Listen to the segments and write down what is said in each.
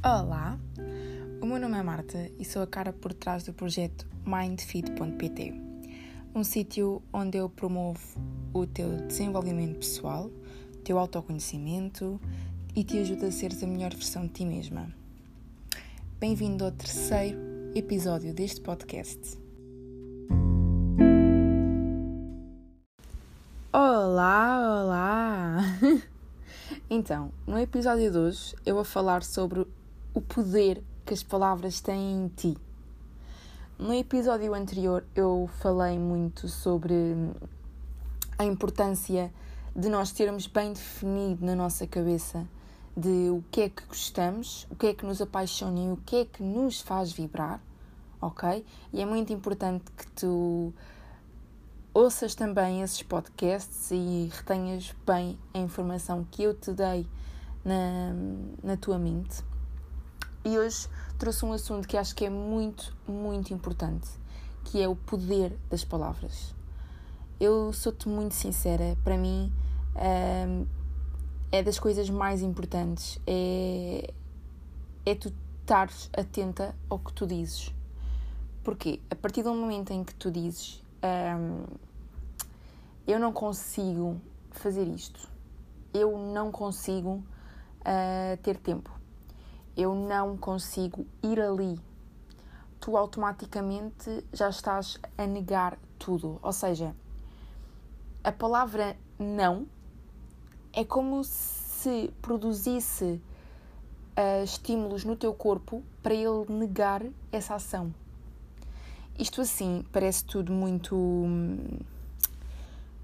Olá, o meu nome é Marta e sou a cara por trás do projeto mindfit.pt, um sítio onde eu promovo o teu desenvolvimento pessoal, teu autoconhecimento e te ajudo a seres a melhor versão de ti mesma. Bem-vindo ao terceiro episódio deste podcast. Olá, olá! Então, no episódio de hoje eu vou falar sobre o poder que as palavras têm em ti. No episódio anterior eu falei muito sobre a importância de nós termos bem definido na nossa cabeça de o que é que gostamos, o que é que nos apaixona e o que é que nos faz vibrar, ok? E é muito importante que tu ouças também esses podcasts e retenhas bem a informação que eu te dei na, na tua mente. E hoje trouxe um assunto que acho que é muito, muito importante, que é o poder das palavras. Eu sou-te muito sincera, para mim hum, é das coisas mais importantes, é, é tu estares atenta ao que tu dizes. Porque a partir do momento em que tu dizes hum, eu não consigo fazer isto, eu não consigo uh, ter tempo, eu não consigo ir ali. Tu automaticamente já estás a negar tudo. Ou seja, a palavra não é como se produzisse uh, estímulos no teu corpo para ele negar essa ação. Isto assim parece tudo muito.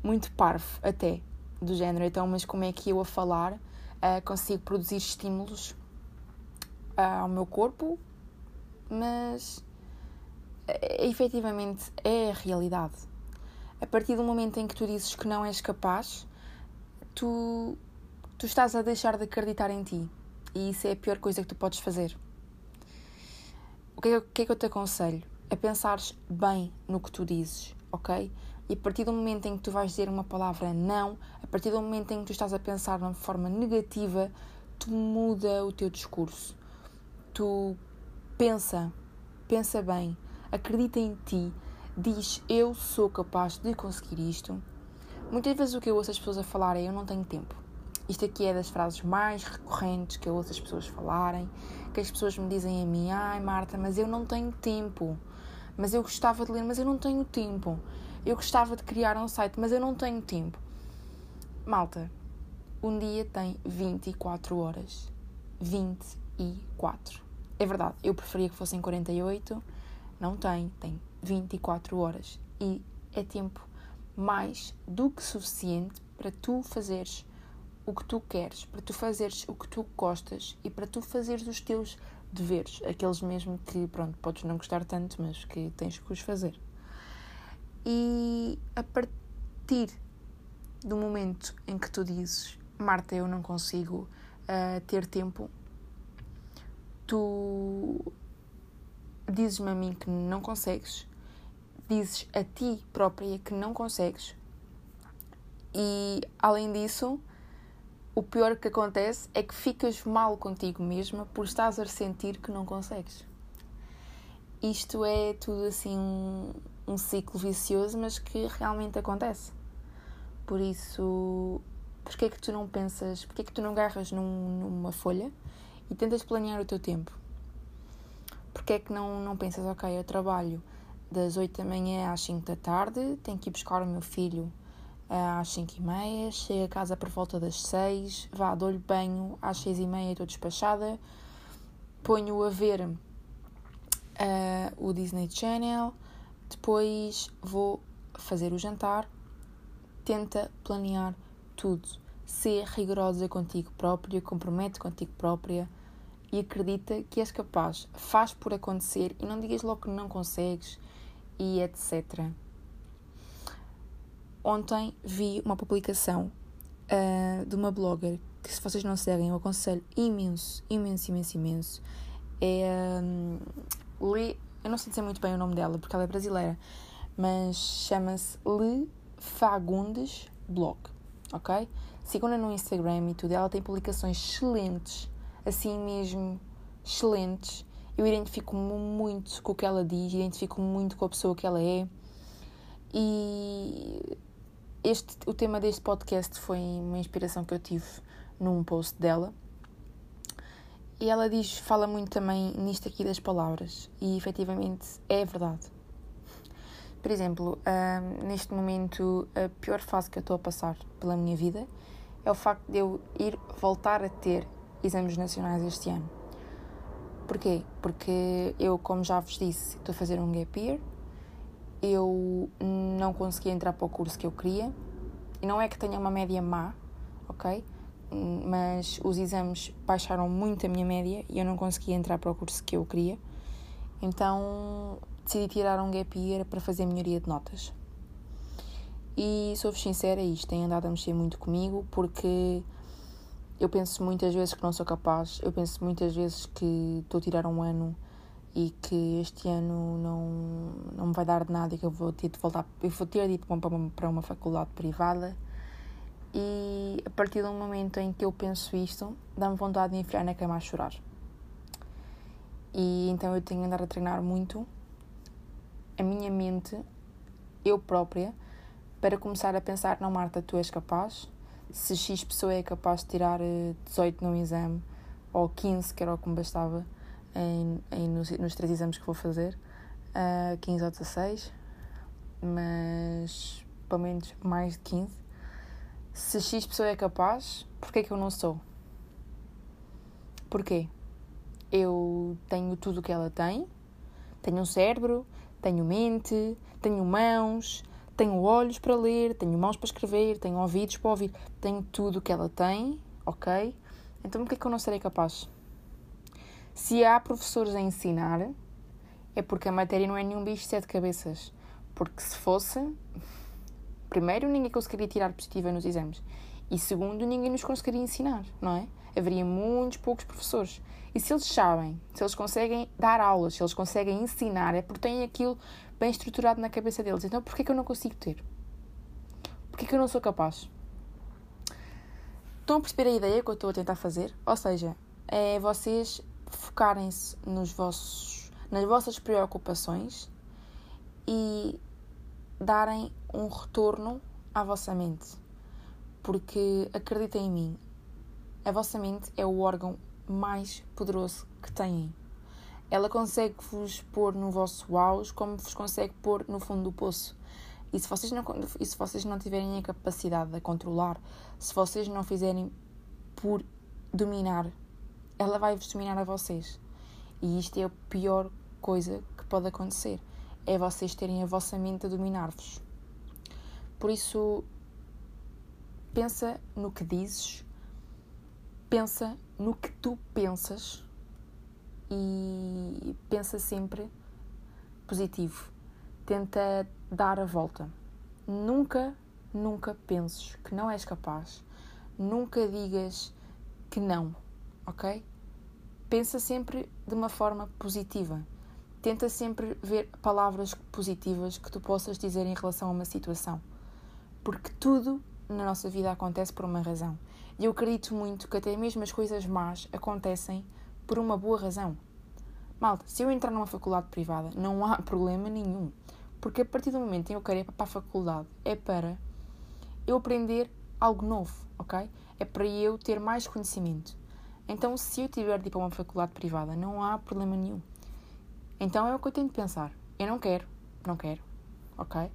Muito parvo até, do género. Então, mas como é que eu a falar uh, consigo produzir estímulos ao meu corpo? Mas uh, efetivamente é a realidade. A partir do momento em que tu dizes que não és capaz, tu, tu estás a deixar de acreditar em ti. E isso é a pior coisa que tu podes fazer. O que é, que, é eu te aconselho? A pensares bem no que tu dizes, ok? E a partir do momento em que tu vais dizer uma palavra não, a partir do momento em que tu estás a pensar de uma forma negativa, tu muda o teu discurso. Tu pensa, pensa bem, acredita em ti, diz eu sou capaz de conseguir isto. Muitas vezes o que eu ouço as pessoas a falar é eu não tenho tempo. Isto aqui é das frases mais recorrentes que eu ouço as pessoas falarem, que as pessoas me dizem a mim, ai Marta, mas eu não tenho tempo. Mas eu gostava de ler, mas eu não tenho tempo. Eu gostava de criar um site, mas eu não tenho tempo. Malta, um dia tem 24 horas. 24. É verdade, eu preferia que fossem 48. Não tem, tem 24 horas. E é tempo mais do que suficiente para tu fazeres o que tu queres, para tu fazeres o que tu gostas e para tu fazeres os teus deveres, aqueles mesmo que, pronto, podes não gostar tanto, mas que tens que os fazer. E a partir do momento em que tu dizes, Marta, eu não consigo uh, ter tempo, tu dizes-me a mim que não consegues, dizes a ti própria que não consegues, e além disso, o pior que acontece é que ficas mal contigo mesma por estás a sentir que não consegues. Isto é tudo assim um ciclo vicioso, mas que realmente acontece. Por isso, porquê é que tu não pensas, porquê é que tu não agarras num, numa folha e tentas planear o teu tempo? Porquê é que não, não pensas, ok, eu trabalho das 8 da manhã às 5 da tarde, tenho que ir buscar o meu filho eh, às 5 e meia, chego a casa por volta das 6, vá, dou-lhe banho às 6 e meia, estou despachada, ponho a ver uh, o Disney Channel, depois vou fazer o jantar. Tenta planear tudo. Ser rigorosa contigo própria, compromete contigo própria e acredita que és capaz. Faz por acontecer e não digas logo que não consegues e etc. Ontem vi uma publicação uh, de uma blogger que, se vocês não seguem, eu aconselho imenso, imenso, imenso, imenso. É um, Lê eu não sei dizer muito bem o nome dela porque ela é brasileira, mas chama-se Le Fagundes Blog, ok? Sigam-na no Instagram e tudo. Ela tem publicações excelentes, assim mesmo excelentes. Eu identifico-me muito com o que ela diz, identifico-me muito com a pessoa que ela é. E este, o tema deste podcast foi uma inspiração que eu tive num post dela. E ela diz, fala muito também nisto aqui das palavras. E efetivamente é verdade. Por exemplo, um, neste momento, a pior fase que eu estou a passar pela minha vida é o facto de eu ir voltar a ter exames nacionais este ano. Porquê? Porque eu, como já vos disse, estou a fazer um gap year, eu não consegui entrar para o curso que eu queria, e não é que tenha uma média má, ok? Mas os exames baixaram muito a minha média e eu não consegui entrar para o curso que eu queria. Então decidi tirar um gap year para fazer melhoria de notas. E sou-vos sincera, isto tem andado a mexer muito comigo porque eu penso muitas vezes que não sou capaz, eu penso muitas vezes que estou a tirar um ano e que este ano não, não me vai dar de nada e que eu vou ter de voltar, eu vou ter de ir para uma, para uma faculdade privada. E a partir do momento em que eu penso isto, dá-me vontade de enfiar na cama a chorar. E então eu tenho de andar a treinar muito a minha mente, eu própria, para começar a pensar: não, Marta, tu és capaz. Se X pessoa é capaz de tirar 18 eh, no exame, ou 15, que era o que me bastava em, em, nos, nos três exames que vou fazer, uh, eh, 15 ou 16, mas pelo menos mais de 15. Se X pessoa é capaz, porquê que eu não sou? Porquê? Eu tenho tudo o que ela tem, tenho um cérebro, tenho mente, tenho mãos, tenho olhos para ler, tenho mãos para escrever, tenho ouvidos para ouvir, tenho tudo o que ela tem, ok? Então por que é que eu não serei capaz? Se há professores a ensinar, é porque a matéria não é nenhum bicho de sete cabeças. Porque se fosse, primeiro, ninguém conseguiria tirar positiva nos exames. E segundo, ninguém nos conseguiria ensinar, não é? Haveria muitos poucos professores. E se eles sabem, se eles conseguem dar aulas, se eles conseguem ensinar, é porque têm aquilo bem estruturado na cabeça deles. Então, porquê que eu não consigo ter? Porquê que eu não sou capaz? Estão a perceber a ideia que eu estou a tentar fazer? Ou seja, é vocês focarem-se nos vossos, nas vossas preocupações e darem um retorno à vossa mente. Porque acreditem em mim, a vossa mente é o órgão mais poderoso que têm. Ela consegue vos pôr no vosso auge como vos consegue pôr no fundo do poço. E se vocês não, e se vocês não tiverem a capacidade de controlar, se vocês não fizerem por dominar, ela vai vos dominar a vocês. E isto é a pior coisa que pode acontecer. É vocês terem a vossa mente a dominar-vos. Por isso, pensa no que dizes, pensa no que tu pensas e pensa sempre positivo. Tenta dar a volta. Nunca, nunca penses que não és capaz. Nunca digas que não, ok? Pensa sempre de uma forma positiva. Tenta sempre ver palavras positivas que tu possas dizer em relação a uma situação. Porque tudo na nossa vida acontece por uma razão. E eu acredito muito que até mesmo as coisas más acontecem por uma boa razão. Malta, se eu entrar numa faculdade privada, não há problema nenhum. Porque a partir do momento em que eu quero ir para a faculdade, é para eu aprender algo novo, ok? É para eu ter mais conhecimento. Então, se eu tiver de ir para uma faculdade privada, não há problema nenhum. Então é o que eu tenho de pensar. Eu não quero, não quero, ok?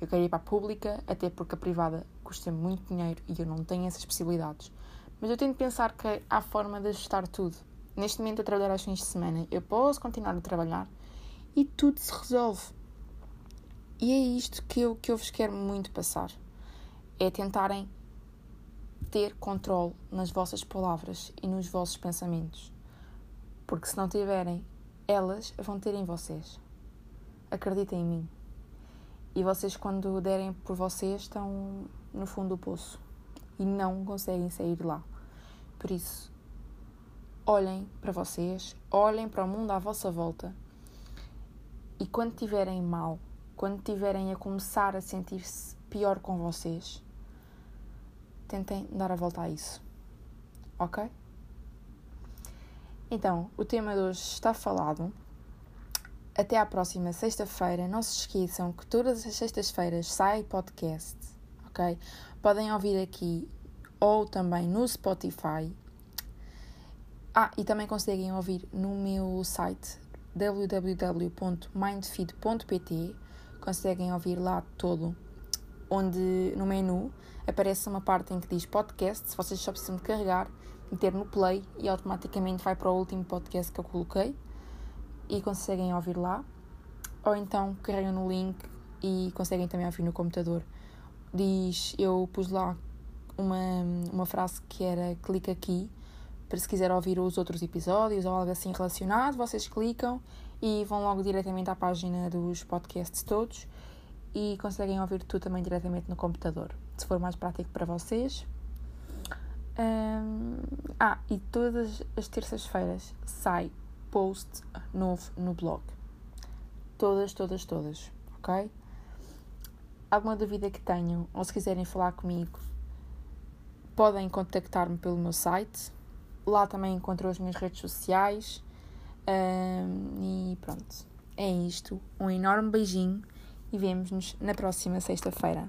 Eu quero ir para a pública, até porque a privada custa muito dinheiro e eu não tenho essas possibilidades. Mas eu tenho de pensar que há forma de ajustar tudo. Neste momento, eu trabalhar aos fins de semana, eu posso continuar a trabalhar e tudo se resolve. E é isto que eu, que eu vos quero muito passar: é tentarem ter controle nas vossas palavras e nos vossos pensamentos. Porque se não tiverem, elas vão ter em vocês. Acreditem em mim. E vocês, quando derem por vocês, estão no fundo do poço e não conseguem sair de lá. Por isso, olhem para vocês, olhem para o mundo à vossa volta e quando estiverem mal, quando estiverem a começar a sentir-se pior com vocês, tentem dar a volta a isso. Ok? Então, o tema de hoje está falado. Até à próxima sexta-feira. Não se esqueçam que todas as sextas-feiras sai podcast, ok? Podem ouvir aqui ou também no Spotify. Ah, e também conseguem ouvir no meu site www.mindfeed.pt. Conseguem ouvir lá todo, onde no menu aparece uma parte em que diz podcast. Se vocês só precisam de carregar, meter no play e automaticamente vai para o último podcast que eu coloquei e conseguem ouvir lá. Ou então carregam no link e conseguem também ouvir no computador. Diz, eu pus lá uma, uma frase que era clica aqui para se quiser ouvir os outros episódios ou algo assim relacionado, vocês clicam e vão logo diretamente à página dos podcasts todos e conseguem ouvir tudo também diretamente no computador, se for mais prático para vocês. Ah, e todas as terças-feiras sai post novo no blog. Todas, todas, todas, ok? Alguma dúvida que tenham ou se quiserem falar comigo, podem contactar-me pelo meu site. Lá também encontram as minhas redes sociais. Um, e pronto, é isto. Um enorme beijinho e vemos-nos na próxima sexta-feira.